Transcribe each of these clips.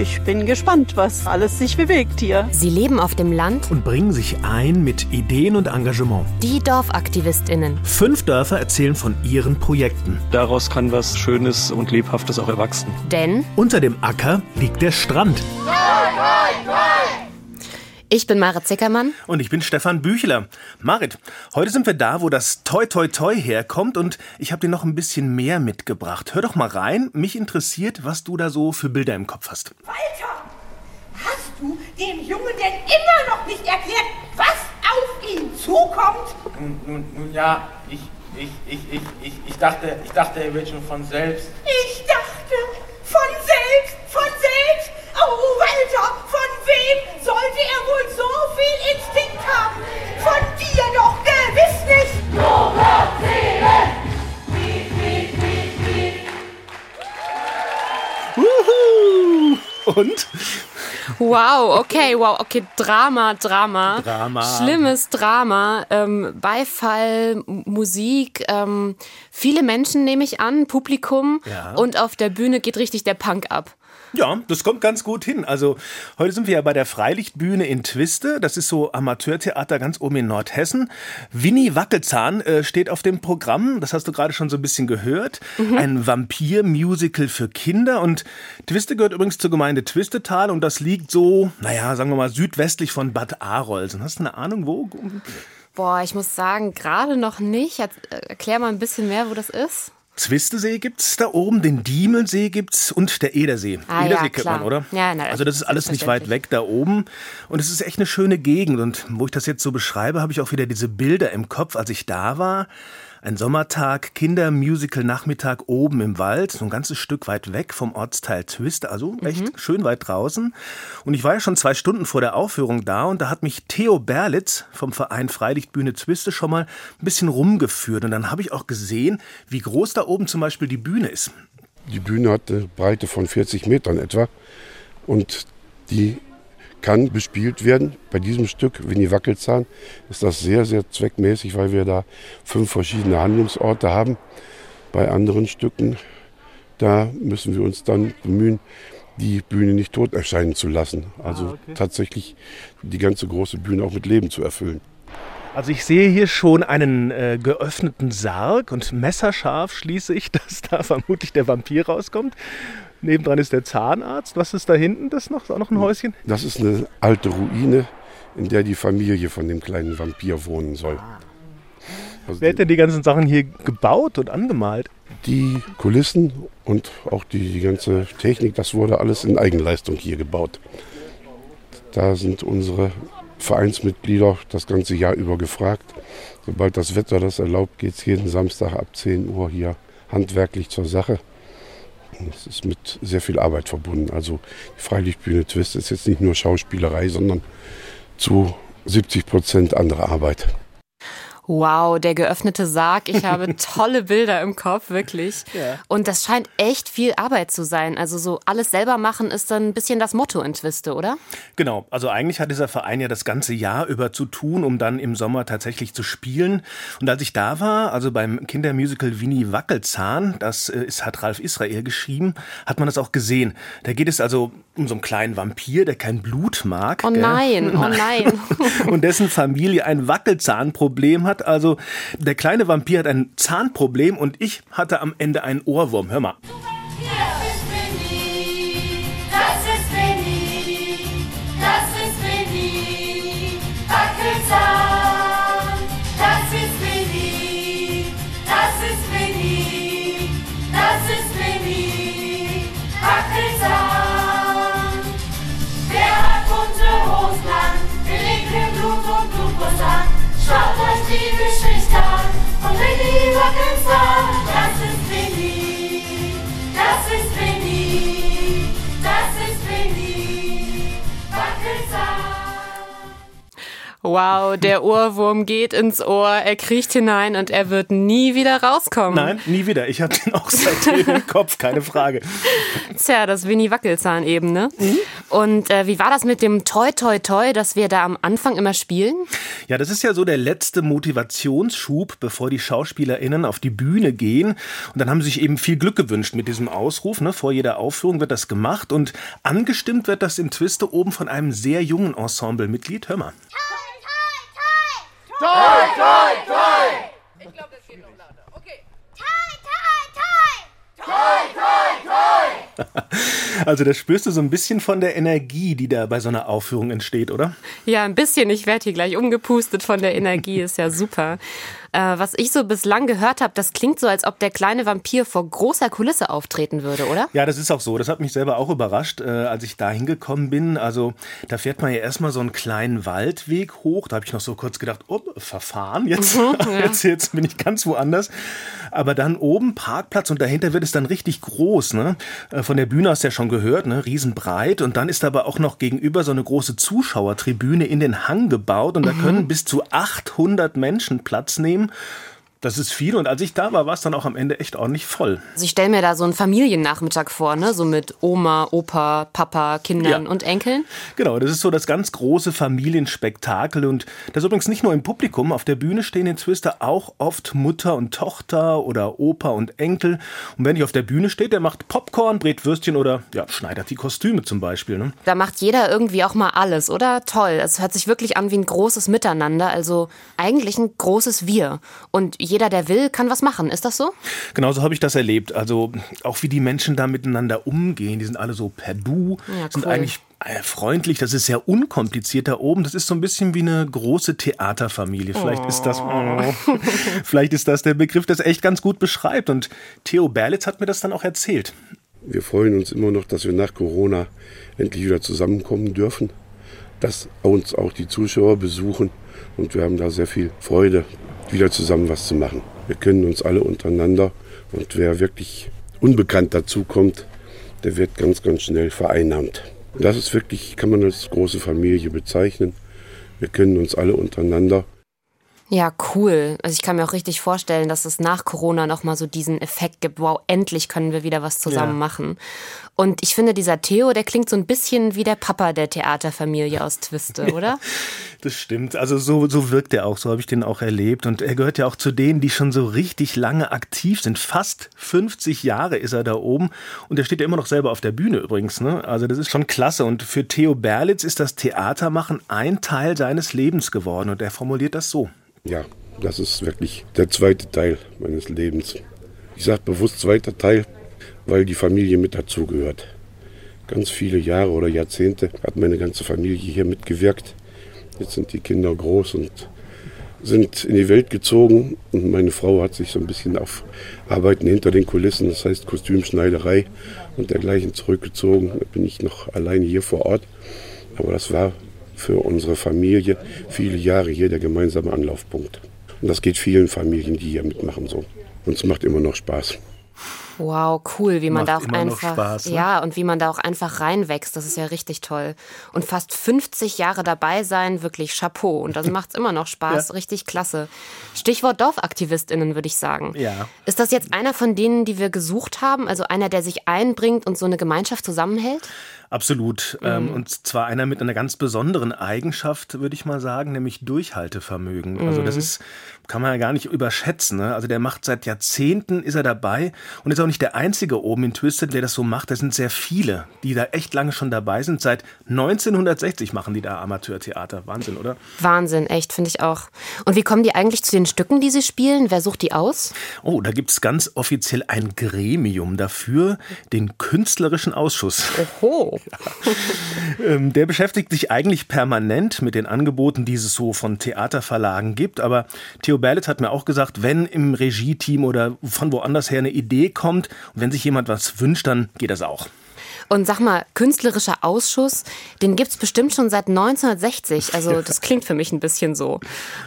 ich bin gespannt, was alles sich bewegt hier. Sie leben auf dem Land und bringen sich ein mit Ideen und Engagement. Die DorfaktivistInnen. Fünf Dörfer erzählen von ihren Projekten. Daraus kann was Schönes und Lebhaftes auch erwachsen. Denn unter dem Acker liegt der Strand. Nein, nein, nein! Ich bin Marit Zickermann. Und ich bin Stefan Büchler. Marit, heute sind wir da, wo das Toi Toi Toi herkommt und ich habe dir noch ein bisschen mehr mitgebracht. Hör doch mal rein. Mich interessiert, was du da so für Bilder im Kopf hast. Walter, hast du dem Jungen denn immer noch nicht erklärt, was auf ihn zukommt? Nun, nun ja, ich, ich, ich, ich, ich, ich dachte, ich dachte, er wird schon von selbst. Ich dachte, von selbst, von selbst. Oh, Walter, von wem sollte er wohl so viel Instinkt haben? Von dir doch gewiss nicht! Wuhu! Und? Wow, okay, wow, okay, Drama, Drama. Drama. Schlimmes Drama. Ähm, Beifall, Musik, ähm, viele Menschen nehme ich an, Publikum. Ja. Und auf der Bühne geht richtig der Punk ab. Ja, das kommt ganz gut hin. Also heute sind wir ja bei der Freilichtbühne in Twiste. Das ist so Amateurtheater ganz oben in Nordhessen. Winnie Wackelzahn äh, steht auf dem Programm. Das hast du gerade schon so ein bisschen gehört. Mhm. Ein Vampir-Musical für Kinder. Und Twiste gehört übrigens zur Gemeinde Twistetal und das liegt so, naja, sagen wir mal, südwestlich von Bad Arolsen. Hast du eine Ahnung, wo? Boah, ich muss sagen, gerade noch nicht. Erklär mal ein bisschen mehr, wo das ist. Zwistesee gibt's da oben, den Diemelsee gibt's und der Edersee. Ah, Edersee ja, kennt man, oder? Ja, na, also das ist alles nicht weit weg da oben und es ist echt eine schöne Gegend und wo ich das jetzt so beschreibe, habe ich auch wieder diese Bilder im Kopf, als ich da war. Ein Sommertag, Kindermusical-Nachmittag oben im Wald, so ein ganzes Stück weit weg vom Ortsteil Twist, also echt mhm. schön weit draußen. Und ich war ja schon zwei Stunden vor der Aufführung da und da hat mich Theo Berlitz vom Verein Freilichtbühne Twiste schon mal ein bisschen rumgeführt. Und dann habe ich auch gesehen, wie groß da oben zum Beispiel die Bühne ist. Die Bühne hat eine Breite von 40 Metern etwa und die kann bespielt werden. Bei diesem Stück, Winnie Wackelzahn, ist das sehr, sehr zweckmäßig, weil wir da fünf verschiedene Handlungsorte haben. Bei anderen Stücken, da müssen wir uns dann bemühen, die Bühne nicht tot erscheinen zu lassen. Also ah, okay. tatsächlich die ganze große Bühne auch mit Leben zu erfüllen. Also ich sehe hier schon einen äh, geöffneten Sarg und messerscharf schließe ich, dass da vermutlich der Vampir rauskommt. Nebendran ist der Zahnarzt. Was ist da hinten? Das noch, auch noch ein Häuschen? Das ist eine alte Ruine, in der die Familie von dem kleinen Vampir wohnen soll. Also Wer hat denn die ganzen Sachen hier gebaut und angemalt? Die Kulissen und auch die, die ganze Technik, das wurde alles in Eigenleistung hier gebaut. Da sind unsere Vereinsmitglieder das ganze Jahr über gefragt. Sobald das Wetter das erlaubt, geht es jeden Samstag ab 10 Uhr hier handwerklich zur Sache. Es ist mit sehr viel Arbeit verbunden. Also die Freilichtbühne Twist ist jetzt nicht nur Schauspielerei, sondern zu 70 Prozent andere Arbeit. Wow, der geöffnete Sarg. Ich habe tolle Bilder im Kopf, wirklich. Ja. Und das scheint echt viel Arbeit zu sein. Also so alles selber machen ist dann ein bisschen das Motto in Twiste, oder? Genau. Also eigentlich hat dieser Verein ja das ganze Jahr über zu tun, um dann im Sommer tatsächlich zu spielen. Und als ich da war, also beim Kindermusical Winnie Wackelzahn, das äh, ist, hat Ralf Israel geschrieben, hat man das auch gesehen. Da geht es also um so einen kleinen Vampir, der kein Blut mag. Oh nein, oh nein. und dessen Familie ein Wackelzahnproblem hat also, der kleine Vampir hat ein Zahnproblem und ich hatte am Ende einen Ohrwurm. Hör mal. An Wow, der Ohrwurm geht ins Ohr, er kriecht hinein und er wird nie wieder rauskommen. Nein, nie wieder. Ich habe den auch seitdem im Kopf, keine Frage. Tja, das Winnie Wackelzahn eben, ne? Mhm. Und äh, wie war das mit dem Toi Toi Toi, das wir da am Anfang immer spielen? Ja, das ist ja so der letzte Motivationsschub, bevor die SchauspielerInnen auf die Bühne gehen. Und dann haben sie sich eben viel Glück gewünscht mit diesem Ausruf. Ne? Vor jeder Aufführung wird das gemacht und angestimmt wird das im Twiste oben von einem sehr jungen Ensemblemitglied. Hör mal. Toi, toi, toi! Ich glaube, das geht noch lauter. Okay. Toi, toi, toi! Toi, toi, toi! Also da spürst du so ein bisschen von der Energie, die da bei so einer Aufführung entsteht, oder? Ja, ein bisschen. Ich werde hier gleich umgepustet von der Energie. Ist ja super. Äh, was ich so bislang gehört habe, das klingt so, als ob der kleine Vampir vor großer Kulisse auftreten würde, oder? Ja, das ist auch so. Das hat mich selber auch überrascht, äh, als ich da hingekommen bin. Also da fährt man ja erstmal so einen kleinen Waldweg hoch. Da habe ich noch so kurz gedacht, oh, verfahren jetzt. Mhm, ja. jetzt. Jetzt bin ich ganz woanders. Aber dann oben Parkplatz und dahinter wird es dann richtig groß. Ne? Äh, Von der Bühne hast du ja schon gehört, ne? riesenbreit. Und dann ist aber auch noch gegenüber so eine große Zuschauertribüne in den Hang gebaut. Und da Mhm. können bis zu 800 Menschen Platz nehmen. Problem. Das ist viel und als ich da war, war es dann auch am Ende echt ordentlich voll. Also ich stelle mir da so einen Familiennachmittag vor, ne? So mit Oma, Opa, Papa, Kindern Ja. und Enkeln. Genau, das ist so das ganz große Familienspektakel und das übrigens nicht nur im Publikum. Auf der Bühne stehen in Twister auch oft Mutter und Tochter oder Opa und Enkel. Und wenn ich auf der Bühne steht, der macht Popcorn, brät Würstchen oder ja, schneidert die Kostüme zum Beispiel. Ne? Da macht jeder irgendwie auch mal alles, oder? Toll. Es hört sich wirklich an wie ein großes Miteinander, also eigentlich ein großes Wir. Und jeder, der will, kann was machen. Ist das so? Genauso habe ich das erlebt. Also auch wie die Menschen da miteinander umgehen. Die sind alle so per Du, Ja, sind cool. eigentlich äh, freundlich. Das ist sehr unkompliziert da oben. Das ist so ein bisschen wie eine große Theaterfamilie. Vielleicht ist das, oh, vielleicht ist das der Begriff, das echt ganz gut beschreibt. Und Theo Berlitz hat mir das dann auch erzählt. Wir freuen uns immer noch, dass wir nach Corona endlich wieder zusammenkommen dürfen, dass uns auch die Zuschauer besuchen und wir haben da sehr viel Freude, wieder zusammen was zu machen. Wir kennen uns alle untereinander und wer wirklich unbekannt dazukommt, der wird ganz, ganz schnell vereinnahmt. Das ist wirklich, kann man als große Familie bezeichnen. Wir kennen uns alle untereinander. Ja, cool. Also ich kann mir auch richtig vorstellen, dass es nach Corona nochmal so diesen Effekt gibt, wow, endlich können wir wieder was zusammen Ja. machen. Und ich finde, dieser Theo, der klingt so ein bisschen wie der Papa der Theaterfamilie aus Twiste, oder? Das stimmt. Also so, so wirkt er auch. So habe ich den auch erlebt. Und er gehört ja auch zu denen, die schon so richtig lange aktiv sind. Fast 50 Jahre ist er da oben. Und er steht ja immer noch selber auf der Bühne übrigens. Ne? Also das ist schon klasse. Und für Theo Berlitz ist das Theatermachen ein Teil seines Lebens geworden. Und er formuliert das so. Ja, das ist wirklich der zweite Teil meines Lebens. Ich sage bewusst zweiter Teil, weil die Familie mit dazugehört. Ganz viele Jahre oder Jahrzehnte hat meine ganze Familie hier mitgewirkt. Jetzt sind die Kinder groß und sind in die Welt gezogen und meine Frau hat sich so ein bisschen auf Arbeiten hinter den Kulissen, das heißt Kostümschneiderei und dergleichen zurückgezogen. Da bin ich noch alleine hier vor Ort. Aber das war für unsere Familie viele Jahre hier der gemeinsame Anlaufpunkt. Und das geht vielen Familien, die hier mitmachen so. Und es macht immer noch Spaß. Wow, cool, wie man Macht da auch immer noch einfach, Spaß, ne? ja, und wie man da auch einfach reinwächst, das ist ja richtig toll. Und fast 50 Jahre dabei sein, wirklich Chapeau. Und das macht immer noch Spaß, richtig klasse. Stichwort DorfaktivistInnen, würde ich sagen. Ja. Ist das jetzt einer von denen, die wir gesucht haben? Also einer, der sich einbringt und so eine Gemeinschaft zusammenhält? Absolut. Ähm, und zwar einer mit einer ganz besonderen Eigenschaft, würde ich mal sagen, nämlich Durchhaltevermögen. Also das ist, kann man ja gar nicht überschätzen. Ne? Also der macht seit Jahrzehnten, ist er dabei und ist auch nicht der Einzige oben in Twisted, der das so macht. Da sind sehr viele, die da echt lange schon dabei sind. Seit 1960 machen die da Amateurtheater. Wahnsinn, oder? Wahnsinn, echt, finde ich auch. Und wie kommen die eigentlich zu den Stücken, die sie spielen? Wer sucht die aus? Oh, da gibt's ganz offiziell ein Gremium dafür, den Künstlerischen Ausschuss. Oho. Ähm, Der beschäftigt sich eigentlich permanent mit den Angeboten, die es so von Theaterverlagen gibt. Aber Theo Berlitz hat mir auch gesagt, wenn im Regie-Team oder von woanders her eine Idee kommt und wenn sich jemand was wünscht, dann geht das auch. Und sag mal, künstlerischer Ausschuss, den gibt's bestimmt schon seit 1960. Also das klingt für mich ein bisschen so.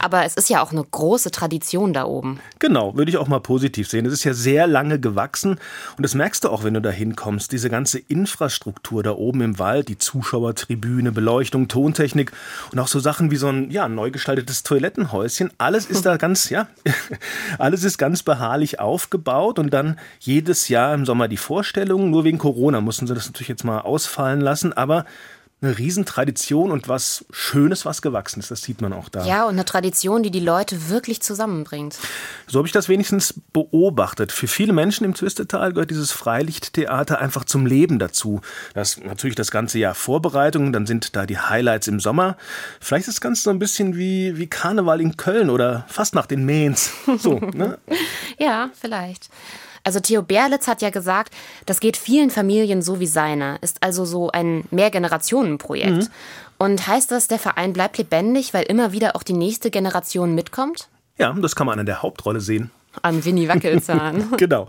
Aber es ist ja auch eine große Tradition da oben. Genau, würde ich auch mal positiv sehen. Es ist ja sehr lange gewachsen und das merkst du auch, wenn du da hinkommst. Diese ganze Infrastruktur da oben im Wald, die Zuschauertribüne, Beleuchtung, Tontechnik und auch so Sachen wie so ein ja, neu gestaltetes Toilettenhäuschen. Alles ist da ganz, ja, alles ist ganz beharrlich aufgebaut und dann jedes Jahr im Sommer die Vorstellungen. Nur wegen Corona mussten sie das natürlich jetzt mal ausfallen lassen, aber eine Riesentradition und was Schönes, was gewachsen ist. Das sieht man auch da. Ja, und eine Tradition, die die Leute wirklich zusammenbringt. So habe ich das wenigstens beobachtet. Für viele Menschen im Twistetal gehört dieses Freilichttheater einfach zum Leben dazu. Das ist natürlich das ganze Jahr Vorbereitung, dann sind da die Highlights im Sommer. Vielleicht ist das Ganze so ein bisschen wie, wie Karneval in Köln oder fast nach den Mains. So, ne? Ja, vielleicht. Also Theo Berlitz hat ja gesagt, das geht vielen Familien so wie seiner, ist also so ein Mehrgenerationenprojekt. Und heißt das, der Verein bleibt lebendig, weil immer wieder auch die nächste Generation mitkommt? Ja, das kann man an der Hauptrolle sehen. An Winnie Wackelzahn. genau.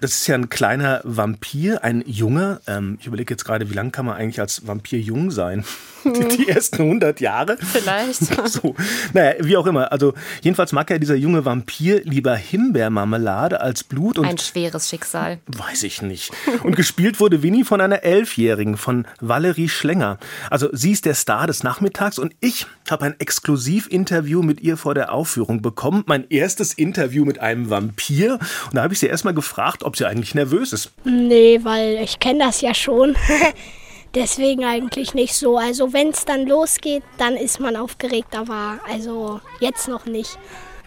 Das ist ja ein kleiner Vampir, ein junger. Ähm, ich überlege jetzt gerade, wie lange kann man eigentlich als Vampir jung sein? Die, die ersten 100 Jahre? Vielleicht. So. Naja, wie auch immer. Also, jedenfalls mag ja dieser junge Vampir lieber Himbeermarmelade als Blut und. Ein schweres Schicksal. Weiß ich nicht. Und gespielt wurde Winnie von einer Elfjährigen, von Valerie Schlenger. Also sie ist der Star des Nachmittags und ich habe ein Exklusivinterview mit ihr vor der Aufführung bekommen. Mein erstes Interview mit einem Vampir. Und da habe ich sie erstmal gefragt, ob sie eigentlich nervös ist. Nee, weil ich kenne das ja schon. Deswegen eigentlich nicht so. Also wenn es dann losgeht, dann ist man aufgeregt, aber also jetzt noch nicht.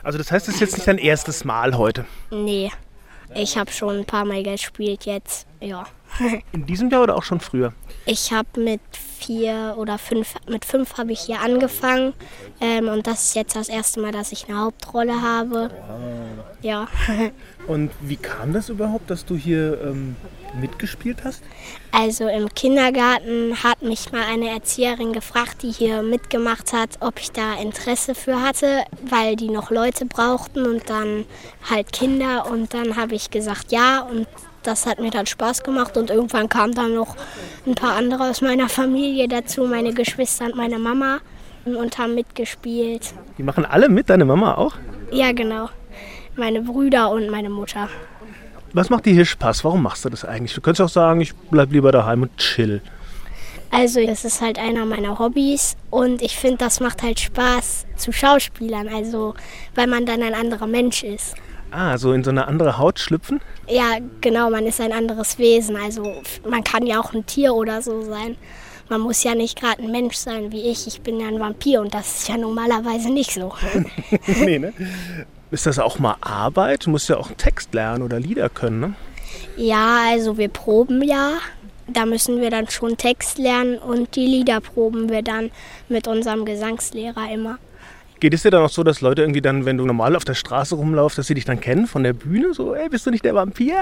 Also das heißt, es ist jetzt nicht dein erstes Mal heute. Nee, ich habe schon ein paar Mal gespielt jetzt. Ja. In diesem Jahr oder auch schon früher? Ich habe mit vier oder fünf, mit fünf habe ich hier angefangen ähm, und das ist jetzt das erste Mal, dass ich eine Hauptrolle habe. Ja. Und wie kam das überhaupt, dass du hier ähm, mitgespielt hast? Also im Kindergarten hat mich mal eine Erzieherin gefragt, die hier mitgemacht hat, ob ich da Interesse für hatte, weil die noch Leute brauchten und dann halt Kinder und dann habe ich gesagt ja und das hat mir dann Spaß gemacht und irgendwann kamen dann noch ein paar andere aus meiner Familie dazu, meine Geschwister und meine Mama und haben mitgespielt. Die machen alle mit, deine Mama auch? Ja, genau. Meine Brüder und meine Mutter. Was macht dir hier Spaß? Warum machst du das eigentlich? Du könntest auch sagen, ich bleib lieber daheim und chill. Also das ist halt einer meiner Hobbys und ich finde, das macht halt Spaß zu Schauspielern, also weil man dann ein anderer Mensch ist. Ah, so in so eine andere Haut schlüpfen? Ja, genau, man ist ein anderes Wesen, also man kann ja auch ein Tier oder so sein. Man muss ja nicht gerade ein Mensch sein wie ich, ich bin ja ein Vampir und das ist ja normalerweise nicht so. nee, ne? Ist das auch mal Arbeit? Du musst ja auch Text lernen oder Lieder können, ne? Ja, also wir proben ja. Da müssen wir dann schon Text lernen und die Lieder proben wir dann mit unserem Gesangslehrer immer. Geht es dir dann auch so, dass Leute irgendwie dann, wenn du normal auf der Straße rumlaufst, dass sie dich dann kennen von der Bühne? So, ey, bist du nicht der Vampir?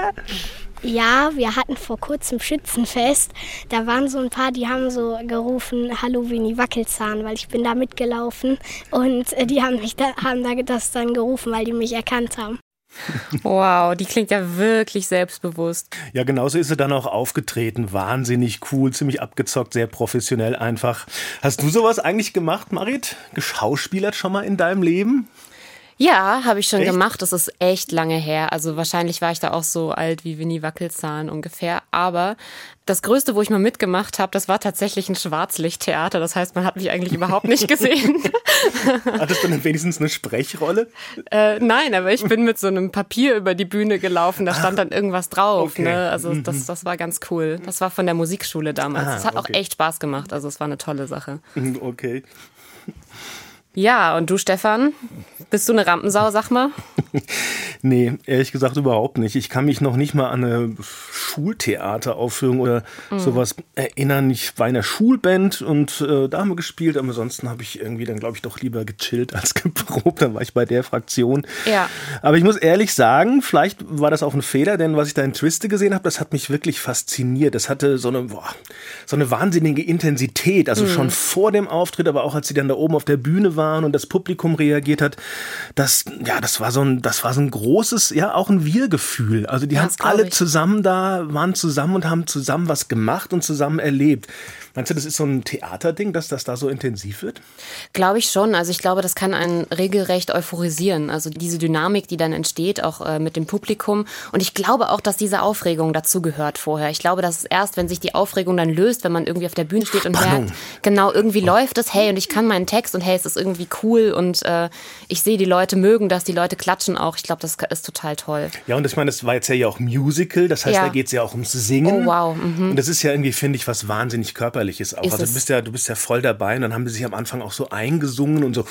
Ja, wir hatten vor kurzem Schützenfest. Da waren so ein paar, die haben so gerufen, Hallo Winnie Wackelzahn, weil ich bin da mitgelaufen. Und äh, die haben, mich da, haben da das dann gerufen, weil die mich erkannt haben. Wow, die klingt ja wirklich selbstbewusst. Ja, genauso ist sie dann auch aufgetreten. Wahnsinnig cool, ziemlich abgezockt, sehr professionell einfach. Hast du sowas eigentlich gemacht, Marit? Geschauspielert schon mal in deinem Leben? Ja, habe ich schon Echt? gemacht. Das ist echt lange her. Also wahrscheinlich war ich da auch so alt wie Winnie Wackelzahn ungefähr. Aber das Größte, wo ich mal mitgemacht habe, das war tatsächlich ein Schwarzlichttheater. Das heißt, man hat mich eigentlich überhaupt nicht gesehen. Hattest du dann wenigstens eine Sprechrolle? äh, nein, aber ich bin mit so einem Papier über die Bühne gelaufen. Da stand dann irgendwas drauf. okay. Ne? Also das, das war ganz cool. Das war von der Musikschule damals. Ah, Das hat auch okay. echt Spaß gemacht. Also es war eine tolle Sache. Okay. Ja, und du, Stefan? Bist du eine Rampensau, sag mal? Nee, ehrlich gesagt überhaupt nicht. Ich kann mich noch nicht mal an eine Schultheateraufführung oder sowas erinnern. Ich war in einer Schulband und äh, da haben wir gespielt, aber ansonsten habe ich irgendwie dann, glaube ich, doch lieber gechillt als geprobt. Dann war ich bei der Fraktion. Ja. Aber ich muss ehrlich sagen, vielleicht war das auch ein Fehler, denn was ich da in Twiste gesehen habe, das hat mich wirklich fasziniert. Das hatte so eine, boah, so eine wahnsinnige Intensität. Also schon vor dem Auftritt, aber auch als sie dann da oben auf der Bühne waren und das Publikum reagiert hat. Das, ja, das war so ein, das war so ein großes, ja, auch ein Wir-Gefühl. Also die Ja, haben alle ich. zusammen da, waren zusammen und haben zusammen was gemacht und zusammen erlebt. Meinst du, das ist so ein Theaterding, dass das da so intensiv wird? Glaube ich schon. Also ich glaube, das kann einen regelrecht euphorisieren. Also diese Dynamik, die dann entsteht, auch äh, mit dem Publikum. Und ich glaube auch, dass diese Aufregung dazu gehört vorher. Ich glaube, dass es erst, wenn sich die Aufregung dann löst, wenn man irgendwie auf der Bühne steht und Spannung. merkt, genau, irgendwie läuft es, hey, und ich kann meinen Text und hey, es ist irgendwie irgendwie cool und äh, ich sehe, die Leute mögen das, die Leute klatschen auch. Ich glaube, das ist total toll. Ja, und ich meine, das war jetzt ja auch Musical, das heißt, Ja. da geht es ja auch ums Singen. Oh, wow, mhm. Und das ist ja irgendwie, finde ich, was wahnsinnig körperliches auch. Ist also du bist ja, du bist ja voll dabei und dann haben die sich am Anfang auch so eingesungen und so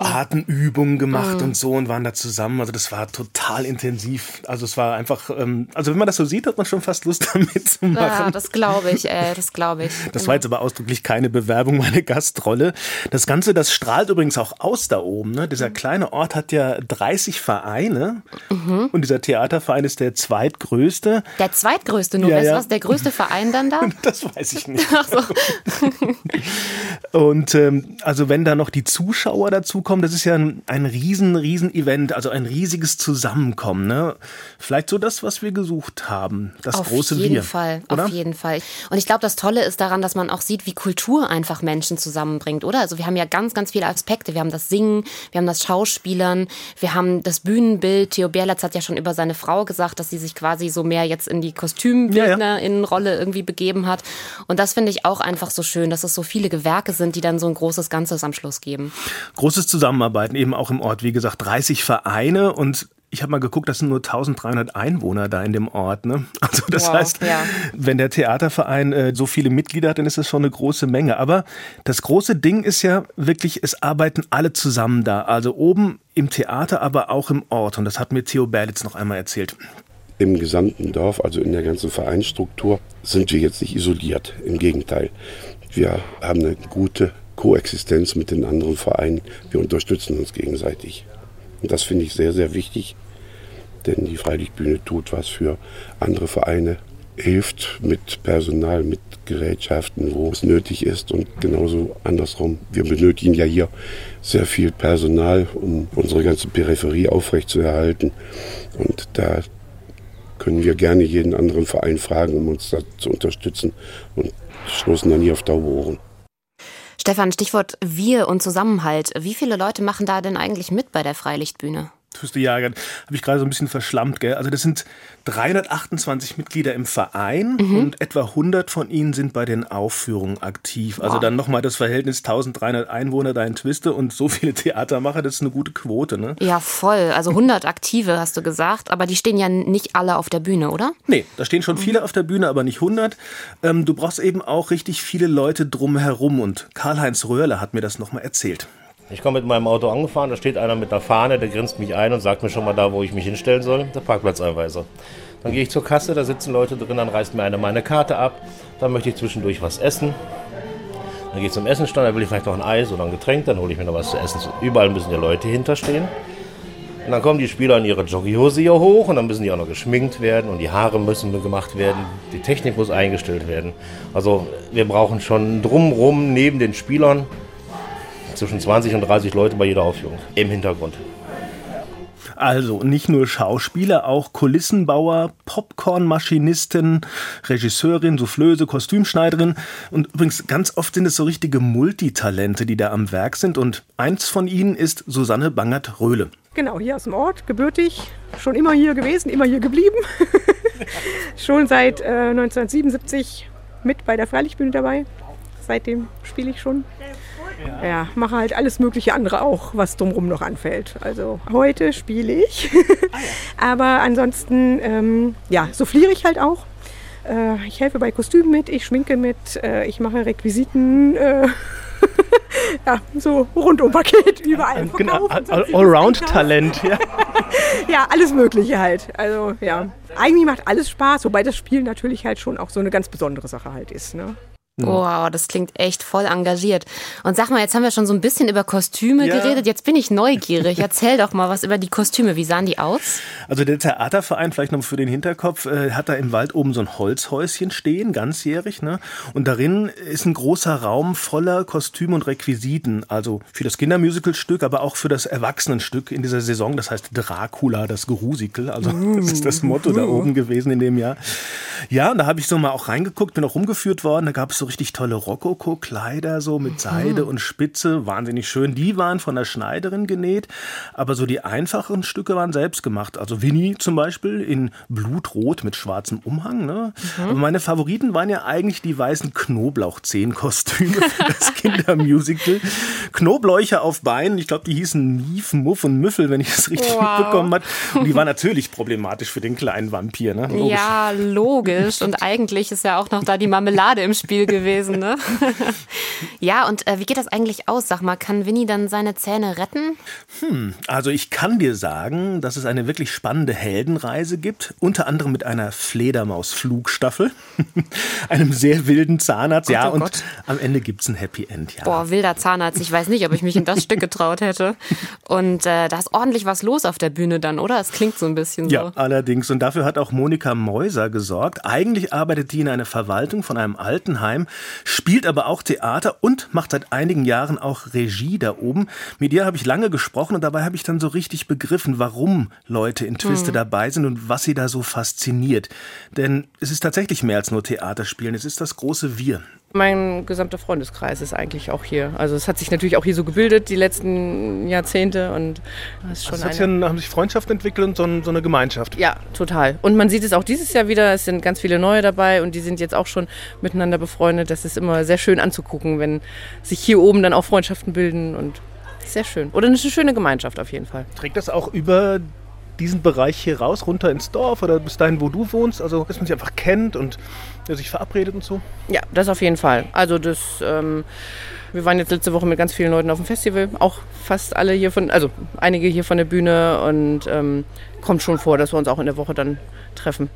Atemübungen gemacht Mhm. und so und waren da zusammen. Also das war total intensiv. Also es war einfach, ähm, also wenn man das so sieht, hat man schon fast Lust damit zu machen. Ja, das glaube ich, äh, das glaube ich. Das war jetzt aber ausdrücklich keine Bewerbung, meine Gastrolle. Das Ganze, das strahlt übrigens auch aus da oben. Ne? Dieser kleine Ort hat ja 30 Vereine Mhm. und dieser Theaterverein ist der zweitgrößte. Der zweitgrößte, nur Ja, weißt du ja. was, der größte Verein dann da? Das weiß ich nicht. Ach so. Und ähm, also wenn da noch die Zuschauer dazukommen, das ist ja ein, ein riesen, riesen Event, also ein riesiges Zusammenkommen. Ne? Vielleicht so das, was wir gesucht haben, das auf große jeden Wir. Fall, oder? auf jeden Fall. Und ich glaube, das Tolle ist daran, dass man auch sieht, wie Kultur einfach Menschen zusammenbringt, oder? Also wir haben ja ganz, ganz viele Aspekte. Wir haben das Singen, wir haben das Schauspielern, wir haben das Bühnenbild. Theo Berlatz hat ja schon über seine Frau gesagt, dass sie sich quasi so mehr jetzt in die Kostümbildnerinnenrolle irgendwie begeben hat. Und das finde ich auch einfach so schön, dass es so viele Gewerke sind, die dann so ein großes Ganzes am Schluss geben. Großes Zusammenarbeiten, eben auch im Ort. Wie gesagt, 30 Vereine und ich habe mal geguckt, das sind nur 1300 Einwohner da in dem Ort. Ne? Also das Wow, heißt, ja. wenn der Theaterverein äh, so viele Mitglieder hat, dann ist das schon eine große Menge. Aber das große Ding ist ja wirklich, es arbeiten alle zusammen da. Also oben im Theater, aber auch im Ort. Und das hat mir Theo Berlitz noch einmal erzählt. Im gesamten Dorf, also in der ganzen Vereinsstruktur, sind wir jetzt nicht isoliert. Im Gegenteil. Wir haben eine gute Koexistenz mit den anderen Vereinen. Wir unterstützen uns gegenseitig. Und das finde ich sehr, sehr wichtig, denn die Freilichtbühne tut was für andere Vereine, hilft mit Personal, mit Gerätschaften, wo es nötig ist und genauso andersrum. Wir benötigen ja hier sehr viel Personal, um unsere ganze Peripherie aufrechtzuerhalten. Und da können wir gerne jeden anderen Verein fragen, um uns da zu unterstützen und stoßen dann hier auf taube Ohren. Stefan, Stichwort Wir und Zusammenhalt. Wie viele Leute machen da denn eigentlich mit bei der Freilichtbühne? Ja, habe ich gerade so ein bisschen verschlammt, gell? Also das sind 328 Mitglieder im Verein Mhm. und etwa 100 von ihnen sind bei den Aufführungen aktiv. Also Wow. dann nochmal das Verhältnis 1300 Einwohner da in Twiste und so viele Theatermacher, das ist eine gute Quote, ne? Ja, voll. Also 100 Aktive hast du gesagt, aber die stehen ja nicht alle auf der Bühne, oder? Nee, da stehen Mhm. schon viele auf der Bühne, aber nicht 100. Ähm, du brauchst eben auch richtig viele Leute drumherum und Karl-Heinz Röhrle hat mir das nochmal erzählt. Ich komme mit meinem Auto angefahren, da steht einer mit einer Fahne, der grinst mich ein und sagt mir schon mal da, wo ich mich hinstellen soll, der Parkplatzeinweiser. Dann gehe ich zur Kasse, da sitzen Leute drin, dann reißt mir einer meine Karte ab, dann möchte ich zwischendurch was essen. Dann gehe ich zum Essenstand, da will ich vielleicht noch ein Eis oder ein Getränk, dann hole ich mir noch was zu essen. Überall müssen ja Leute hinterstehen. Und dann kommen die Spieler in ihre Jogginghose hier hoch und dann müssen die auch noch geschminkt werden und die Haare müssen gemacht werden, die Technik muss eingestellt werden. Also wir brauchen schon drumrum neben den Spielern zwischen 20 und 30 Leute bei jeder Aufführung im Hintergrund. Also nicht nur Schauspieler, auch Kulissenbauer, Popcornmaschinisten, Regisseurin, Soufflöse, Kostümschneiderin. Und übrigens, ganz oft sind es so richtige Multitalente, die da am Werk sind. Und eins von ihnen ist Susanne Bangert-Röhle. Genau, hier aus dem Ort, gebürtig, schon immer hier gewesen, immer hier geblieben. schon seit äh, 1977 mit bei der Freilichtbühne dabei. Seitdem spiele ich schon. Ja, mache halt alles mögliche andere auch, was drumherum noch anfällt. Also heute spiele ich. Aber ansonsten, ähm, ja, souffliere ich halt auch. Äh, ich helfe bei Kostümen mit, ich schminke mit, äh, ich mache Requisiten. Äh, ja, so Rundum-Paket überall. Genau, verkaufen, All- sonst- Allround-Talent. Ja. ja, alles Mögliche halt. Also ja, eigentlich macht alles Spaß, wobei das Spiel natürlich halt schon auch so eine ganz besondere Sache halt ist. Ne? Wow, das klingt echt voll engagiert. Und sag mal, jetzt haben wir schon so ein bisschen über Kostüme Ja. geredet. Jetzt bin ich neugierig. Erzähl doch mal was über die Kostüme. Wie sahen die aus? Also der Theaterverein, vielleicht noch für den Hinterkopf, äh, hat da im Wald oben so ein Holzhäuschen stehen, ganzjährig. Ne? Und darin ist ein großer Raum voller Kostüme und Requisiten. Also für das Kindermusicalstück, aber auch für das Erwachsenenstück in dieser Saison. Das heißt Dracula, das Gerusikel. Also das ist das Motto da oben gewesen in dem Jahr. Ja, und da habe ich so mal auch reingeguckt, bin auch rumgeführt worden. Da gab es so richtig tolle Rokoko-Kleider, so mit Seide und Spitze, wahnsinnig schön. Die waren von der Schneiderin genäht, aber so die einfacheren Stücke waren selbst gemacht. Also Winnie zum Beispiel in Blutrot mit schwarzem Umhang. Ne? Aber meine Favoriten waren ja eigentlich die weißen Knoblauchzehenkostüme für das Kindermusical. Knobläuche auf Beinen, ich glaube, die hießen Mief, Muff und Müffel, wenn ich es richtig Wow. mitbekommen habe. Und die waren natürlich problematisch für den kleinen Vampir. Ne? Logisch. Ja, logisch. Und eigentlich ist ja auch noch da die Marmelade im Spiel gewesen, ne? ja, und äh, wie geht das eigentlich aus? Sag mal, kann Winnie dann seine Zähne retten? Hm, also ich kann dir sagen, dass es eine wirklich spannende Heldenreise gibt, unter anderem mit einer Fledermaus-Flugstaffel, einem sehr wilden Zahnarzt, Gott, ja, oh und Gott. am Ende gibt's ein Happy End, ja. Boah, wilder Zahnarzt. Ich weiß nicht, ob ich mich in das Stück getraut hätte. Und äh, da ist ordentlich was los auf der Bühne dann, oder? Es klingt so ein bisschen so. Ja, allerdings. Und dafür hat auch Monika Meuser gesorgt. Eigentlich arbeitet die in einer Verwaltung von einem Altenheim, spielt aber auch Theater und macht seit einigen Jahren auch Regie da oben. Mit ihr habe ich lange gesprochen und dabei habe ich dann so richtig begriffen, warum Leute in Twiste Hm. dabei sind und was sie da so fasziniert. Denn es ist tatsächlich mehr als nur Theaterspielen. Es ist das große Wir. Mein gesamter Freundeskreis ist eigentlich auch hier. Also es hat sich natürlich auch hier so gebildet die letzten Jahrzehnte und ist schon Es hat eine- ja, haben sich Freundschaften entwickelt und so, ein- so eine Gemeinschaft. Ja, total. Und man sieht es auch dieses Jahr wieder. Es sind ganz viele neue dabei und die sind jetzt auch schon miteinander befreundet. Das ist immer sehr schön anzugucken, wenn sich hier oben dann auch Freundschaften bilden und sehr schön. Oder eine schöne Gemeinschaft auf jeden Fall. Trägt das auch über diesen Bereich hier raus, runter ins Dorf oder bis dahin, wo du wohnst? Also, dass man sich einfach kennt und ja, sich verabredet und so? Ja, das auf jeden Fall. Also das, ähm, wir waren jetzt letzte Woche mit ganz vielen Leuten auf dem Festival, auch fast alle hier von, also einige hier von der Bühne und ähm, kommt schon vor, dass wir uns auch in der Woche dann treffen.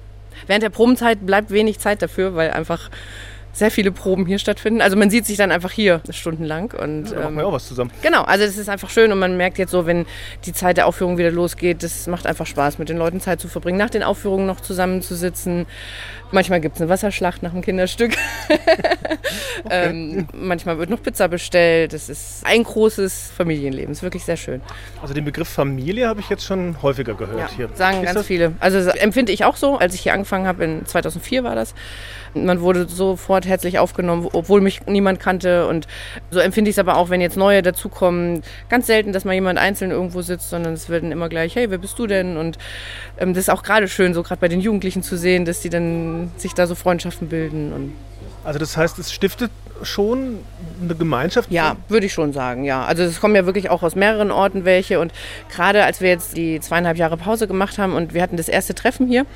Während der Probenzeit bleibt wenig Zeit dafür, weil einfach sehr viele Proben hier stattfinden. Also man sieht sich dann einfach hier stundenlang und Da machen wir auch was zusammen. Genau, also das ist einfach schön und man merkt jetzt so, wenn die Zeit der Aufführung wieder losgeht, das macht einfach Spaß, mit den Leuten Zeit zu verbringen, nach den Aufführungen noch zusammenzusitzen. Manchmal gibt es eine Wasserschlacht nach dem Kinderstück. ähm, manchmal wird noch Pizza bestellt. Das ist ein großes Familienleben. Das ist wirklich sehr schön. Also den Begriff Familie habe ich jetzt schon häufiger gehört Ja, hier. sagen Ist ganz das- viele. Also das empfinde ich auch so, als ich hier angefangen habe, in 2004 war das. Man wurde sofort herzlich aufgenommen, obwohl mich niemand kannte. Und so empfinde ich es aber auch, wenn jetzt neue dazukommen. Ganz selten, dass mal jemand einzeln irgendwo sitzt, sondern es werden immer gleich, hey, wer bist du denn? Und ähm, das ist auch gerade schön, so gerade bei den Jugendlichen zu sehen, dass die dann sich da so Freundschaften bilden. Und Also das heißt, es stiftet schon eine Gemeinschaft? Ja, würde ich schon sagen, ja. Also es kommen ja wirklich auch aus mehreren Orten welche und gerade als wir jetzt die zweieinhalb Jahre Pause gemacht haben und wir hatten das erste Treffen hier,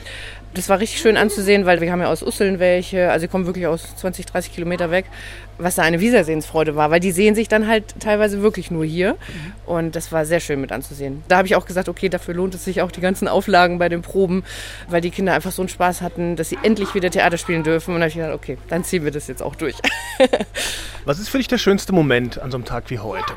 das war richtig schön anzusehen, weil wir haben ja aus Usseln welche, also die kommen wirklich aus 20, 30 Kilometer weg, was da eine Wiedersehensfreude war, weil die sehen sich dann halt teilweise wirklich nur hier und das war sehr schön mit anzusehen. Da habe ich auch gesagt, okay, dafür lohnt es sich auch die ganzen Auflagen bei den Proben, weil die Kinder einfach so einen Spaß hatten, dass sie endlich wieder Theater spielen dürfen und da habe ich gedacht, okay, dann ziehen wir das jetzt auch durch. Was ist für dich der schönste Moment an so einem Tag wie heute?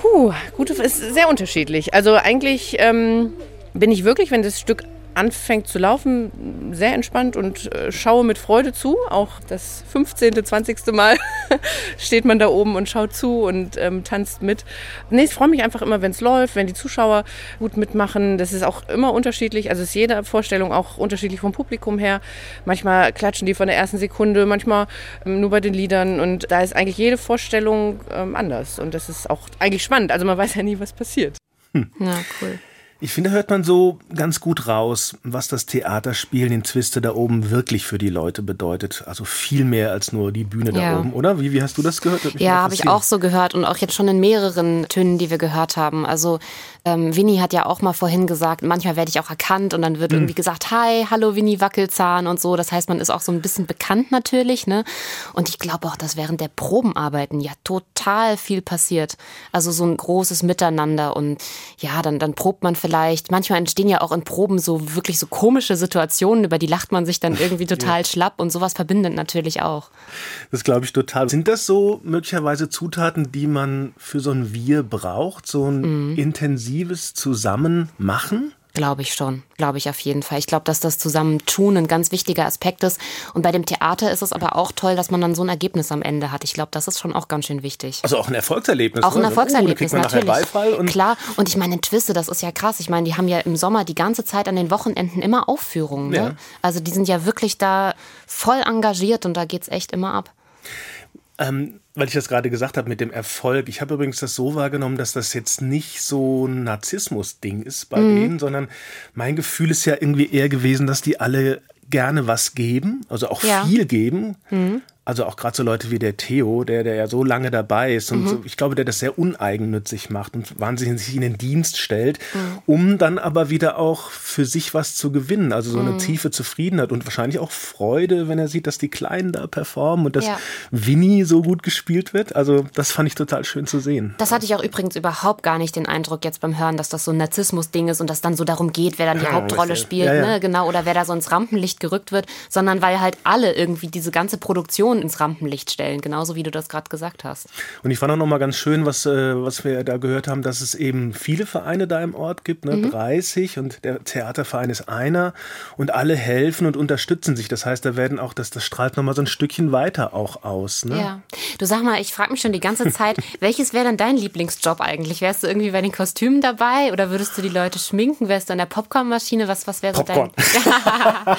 Puh, gute, ist sehr unterschiedlich. Also eigentlich ähm, bin ich wirklich, wenn das Stück anfängt zu laufen, sehr entspannt und äh, schaue mit Freude zu. Auch das 15., 20. Mal steht man da oben und schaut zu und ähm, tanzt mit. Nee, ich freue mich einfach immer, wenn es läuft, wenn die Zuschauer gut mitmachen. Das ist auch immer unterschiedlich. Also ist jede Vorstellung auch unterschiedlich vom Publikum her. Manchmal klatschen die von der ersten Sekunde, manchmal ähm, nur bei den Liedern. Und da ist eigentlich jede Vorstellung ähm, anders. Und das ist auch eigentlich spannend. Also man weiß ja nie, was passiert. Ja, cool. Ich finde, hört man so ganz gut raus, was das Theaterspielen in Twiste da oben wirklich für die Leute bedeutet. Also viel mehr als nur die Bühne da Ja. oben, oder? Wie, wie hast du das gehört? Ja, habe ich auch so gehört und auch jetzt schon in mehreren Tönen, die wir gehört haben. Also ähm, Winnie hat ja auch mal vorhin gesagt, manchmal werde ich auch erkannt und dann wird Mhm. irgendwie gesagt, hi, hallo Winnie Wackelzahn und so. Das heißt, man ist auch so ein bisschen bekannt natürlich, ne? Und ich glaube auch, dass während der Probenarbeiten ja total viel passiert. Also so ein großes Miteinander und ja, dann, dann probt man vielleicht. Manchmal entstehen ja auch in Proben so wirklich so komische Situationen, über die lacht man sich dann irgendwie total schlapp und sowas verbindet natürlich auch. Das glaube ich total. Sind das so möglicherweise Zutaten, die man für so ein Wir braucht? So ein Mhm. intensives Zusammenmachen? Glaube ich schon, glaube ich auf jeden Fall. Ich glaube, dass das Zusammentun ein ganz wichtiger Aspekt ist. Und bei dem Theater ist es aber auch toll, dass man dann so ein Ergebnis am Ende hat. Ich glaube, das ist schon auch ganz schön wichtig. Also auch ein Erfolgserlebnis. Auch ein ne? Erfolgserlebnis, man natürlich. Beifall und Klar, und ich meine, in Twiste, das ist ja krass. Ich meine, die haben ja im Sommer die ganze Zeit an den Wochenenden immer Aufführungen. Ne? Ja. Also die sind ja wirklich da voll engagiert und da geht's echt immer ab. Ähm, weil ich das gerade gesagt habe mit dem Erfolg. Ich habe übrigens das so wahrgenommen, dass das jetzt nicht so ein Narzissmus-Ding ist bei Mhm. denen, sondern mein Gefühl ist ja irgendwie eher gewesen, dass die alle gerne was geben, also auch Ja. viel geben. Mhm. Also auch gerade so Leute wie der Theo, der, der ja so lange dabei ist und Mhm. so, ich glaube, der das sehr uneigennützig macht und wahnsinnig sich in den Dienst stellt, Mhm. um dann aber wieder auch für sich was zu gewinnen. Also so eine Mhm. tiefe Zufriedenheit und wahrscheinlich auch Freude, wenn er sieht, dass die Kleinen da performen und dass Ja. Winnie so gut gespielt wird. Also das fand ich total schön zu sehen. Das hatte ich auch übrigens überhaupt gar nicht den Eindruck jetzt beim Hören, dass das so ein Narzissmus-Ding ist und dass dann so darum geht, wer dann die Ja, Hauptrolle spielt, ja. ne, genau, oder wer da so ins Rampenlicht gerückt wird, sondern weil halt alle irgendwie diese ganze Produktion ins Rampenlicht stellen, genauso wie du das gerade gesagt hast. Und ich fand auch noch mal ganz schön, was, äh, was wir da gehört haben, dass es eben viele Vereine da im Ort gibt, ne? Mhm. 30 und der Theaterverein ist einer und alle helfen und unterstützen sich. Das heißt, da werden auch, das, das strahlt noch mal so ein Stückchen weiter auch aus. Ne? Ja. Du sag mal, ich frage mich schon die ganze Zeit, welches wäre denn dein Lieblingsjob eigentlich? Wärst du irgendwie bei den Kostümen dabei oder würdest du die Leute schminken? Wärst du an der Popcornmaschine? Was, was wäre so Popcorn. dein.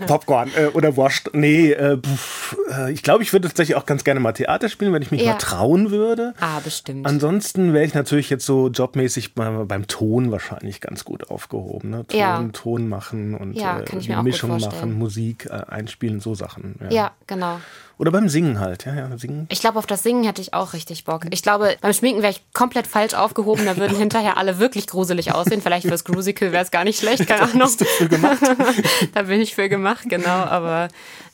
Popcorn äh, oder Wurst. Nee, äh, pf, äh, ich glaube, ich würde tatsächlich auch ganz gerne mal Theater spielen, wenn ich mich Ja. mal trauen würde. ah, bestimmt. Ansonsten wäre ich natürlich jetzt so jobmäßig beim, beim Ton wahrscheinlich ganz gut aufgehoben. Ne? Ton, Ja. Ton machen und Ja, äh, Mischung machen, Musik äh, einspielen, so Sachen. ja, genau. Oder beim Singen halt. Ja, ja, singen. Ich glaube, auf das Singen hätte ich auch richtig Bock. Ich glaube, beim Schminken wäre ich komplett falsch aufgehoben. Da würden hinterher alle wirklich gruselig aussehen. Vielleicht fürs Grusical wäre es gar nicht schlecht, keine Ahnung. da bin ich für gemacht, genau. Aber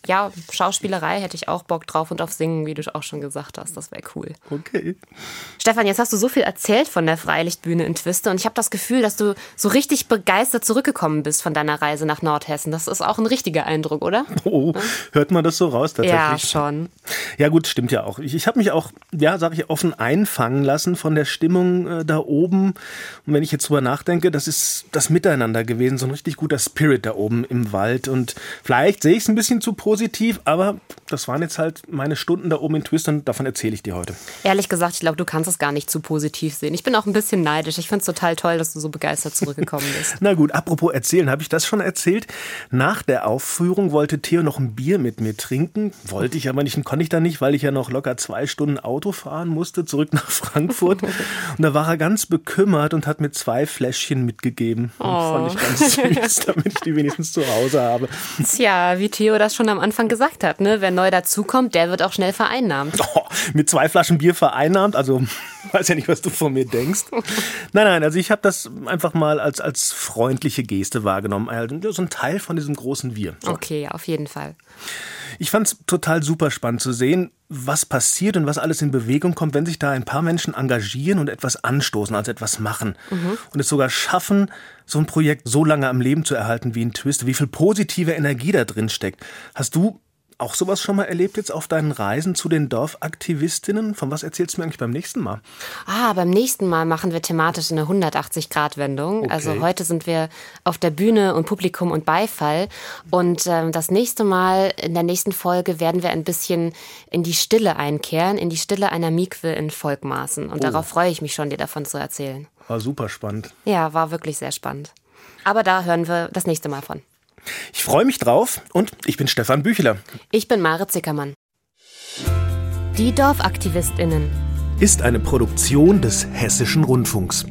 ja, Schauspielerei hätte ich auch Bock drauf und auf Singen, wie du auch schon gesagt hast. Das wäre cool. Okay. Stefan, jetzt hast du so viel erzählt von der Freilichtbühne in Twiste und ich habe das Gefühl, dass du so richtig begeistert zurückgekommen bist von deiner Reise nach Nordhessen. Das ist auch ein richtiger Eindruck, oder? Oh, hört man das so raus tatsächlich? Ja, schon. Ja gut, stimmt ja auch. Ich, ich habe mich auch, ja, sage ich, offen einfangen lassen von der Stimmung äh, da oben. Und wenn ich jetzt drüber nachdenke, das ist das Miteinander gewesen, so ein richtig guter Spirit da oben im Wald. Und vielleicht sehe ich es ein bisschen zu positiv, aber das waren jetzt halt meine Stunden da oben in Twist und davon erzähle ich dir heute. Ehrlich gesagt, ich glaube, du kannst es gar nicht zu positiv sehen. Ich bin auch ein bisschen neidisch. Ich finde es total toll, dass du so begeistert zurückgekommen bist. Na gut, apropos erzählen, habe ich das schon erzählt? Nach der Aufführung wollte Theo noch ein Bier mit mir trinken, wollte ich aber nicht und konnte ich dann nicht, weil ich ja noch locker zwei Stunden Auto fahren musste, zurück nach Frankfurt. Und da war er ganz bekümmert und hat mir zwei Fläschchen mitgegeben. Und Oh. fand ich ganz süß, damit ich die wenigstens zu Hause habe. Tja, wie Theo das schon am Anfang gesagt hat, ne? Wer neu dazukommt, der wird auch schnell vereinnahmt. Oh, mit zwei Flaschen Bier vereinnahmt, also weiß ja nicht, was du von mir denkst. Nein, nein, also ich habe das einfach mal als, als freundliche Geste wahrgenommen. Also so ein Teil von diesem großen Wir. So. Okay, auf jeden Fall. Ich fand es total super spannend zu sehen, was passiert und was alles in Bewegung kommt, wenn sich da ein paar Menschen engagieren und etwas anstoßen, also etwas machen. Mhm. Und es sogar schaffen, so ein Projekt so lange am Leben zu erhalten wie ein Twist, wie viel positive Energie da drin steckt. Hast du auch sowas schon mal erlebt jetzt auf deinen Reisen zu den Dorfaktivistinnen? Von was erzählst du mir eigentlich beim nächsten Mal? Ah, beim nächsten Mal machen wir thematisch eine 180-Grad-Wendung. Okay. Also heute sind wir auf der Bühne und Publikum und Beifall. Und ähm, das nächste Mal, in der nächsten Folge, werden wir ein bisschen in die Stille einkehren, in die Stille einer Mikwe in Volkmaßen. Und Oh. darauf freue ich mich schon, dir davon zu erzählen. War super spannend. Ja, war wirklich sehr spannend. Aber da hören wir das nächste Mal von. Ich freue mich drauf und ich bin Stefan Bücheler. Ich bin Mare Zickermann. Die DorfaktivistInnen. Ist eine Produktion des Hessischen Rundfunks.